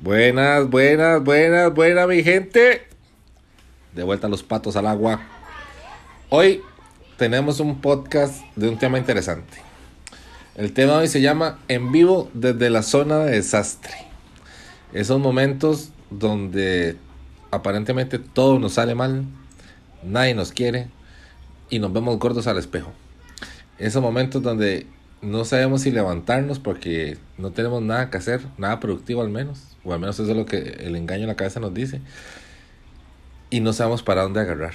Buenas, buenas, buenas, buenas, mi gente. De vuelta los patos al agua. Hoy tenemos un podcast de un tema interesante. El tema hoy se llama En vivo desde la zona de desastre. Esos momentos donde aparentemente todo nos sale mal, nadie nos quiere y nos vemos gordos al espejo. Esos momentos donde no sabemos si levantarnos porque no tenemos nada que hacer, nada productivo al menos, o al menos eso es lo que el engaño en la cabeza nos dice, y no sabemos para dónde agarrar.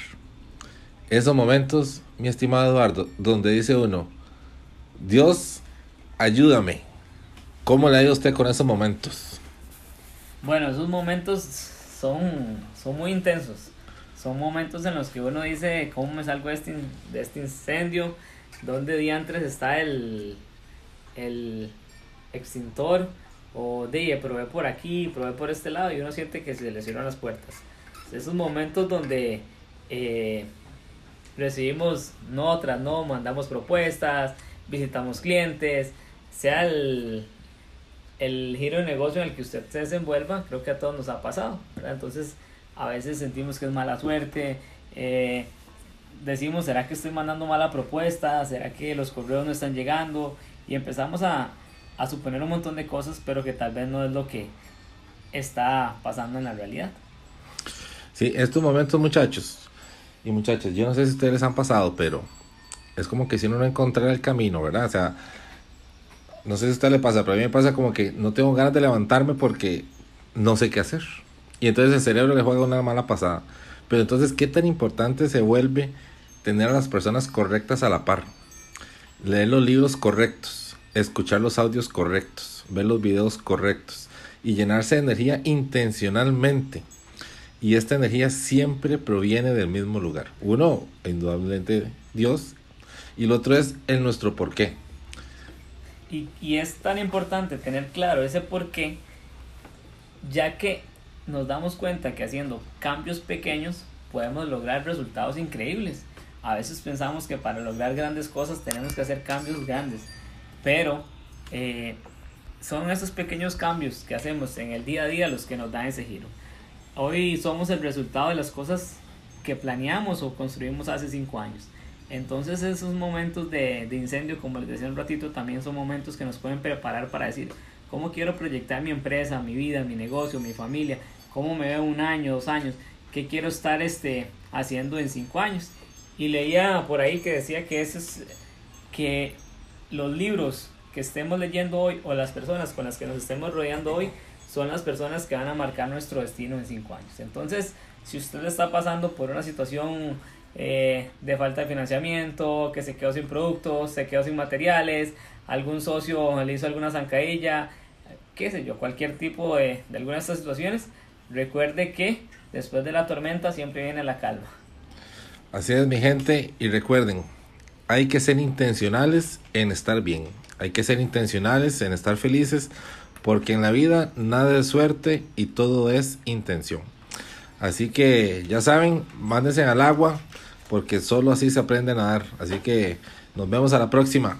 Esos momentos, mi estimado Eduardo, donde dice uno, Dios, ayúdame. ¿Cómo le ha ido a usted con esos momentos? Bueno, esos momentos son, son muy intensos. Son momentos en los que uno dice, ¿cómo me salgo de este, este incendio? ¿Dónde diantres está el, el extintor? O de, probé por aquí, probé por este lado y uno siente que se le cierran las puertas. Esos momentos donde eh, recibimos no tras no, mandamos propuestas, visitamos clientes, sea el, el giro de negocio en el que usted se desenvuelva, creo que a todos nos ha pasado. Entonces, a veces sentimos que es mala suerte. Eh, decimos, ¿será que estoy mandando mala propuesta? ¿Será que los correos no están llegando? Y empezamos a, a suponer un montón de cosas, pero que tal vez no es lo que está pasando en la realidad. Sí, estos momentos, muchachos y muchachas, yo no sé si ustedes les han pasado, pero es como que si uno no encontrara el camino, ¿verdad? O sea, no sé si a usted le pasa, pero a mí me pasa como que no tengo ganas de levantarme porque no sé qué hacer. Y entonces el cerebro le juega una mala pasada. Pero entonces, ¿qué tan importante se vuelve tener a las personas correctas a la par? Leer los libros correctos, escuchar los audios correctos, ver los videos correctos y llenarse de energía intencionalmente. Y esta energía siempre proviene del mismo lugar. Uno, indudablemente, Dios. Y el otro es el nuestro porqué. Y, y es tan importante tener claro ese porqué, ya que nos damos cuenta que haciendo cambios pequeños podemos lograr resultados increíbles. A veces pensamos que para lograr grandes cosas tenemos que hacer cambios grandes, pero eh, son esos pequeños cambios que hacemos en el día a día los que nos dan ese giro. Hoy somos el resultado de las cosas que planeamos o construimos hace cinco años. Entonces esos momentos de, de incendio, como les decía un ratito, también son momentos que nos pueden preparar para decir cómo quiero proyectar mi empresa, mi vida, mi negocio, mi familia, cómo me veo un año, dos años, qué quiero estar este, haciendo en cinco años. Y leía por ahí que decía que, eso es, que los libros que estemos leyendo hoy o las personas con las que nos estemos rodeando hoy son las personas que van a marcar nuestro destino en cinco años. Entonces, si usted está pasando por una situación eh, de falta de financiamiento, que se quedó sin productos, se quedó sin materiales, algún socio le hizo alguna zancadilla, qué sé yo, cualquier tipo de, de alguna de estas situaciones, recuerde que después de la tormenta siempre viene la calma. Así es, mi gente, y recuerden, hay que ser intencionales en estar bien, hay que ser intencionales en estar felices, porque en la vida nada es suerte y todo es intención. Así que ya saben, mándense al agua, porque solo así se aprende a nadar. Así que nos vemos a la próxima.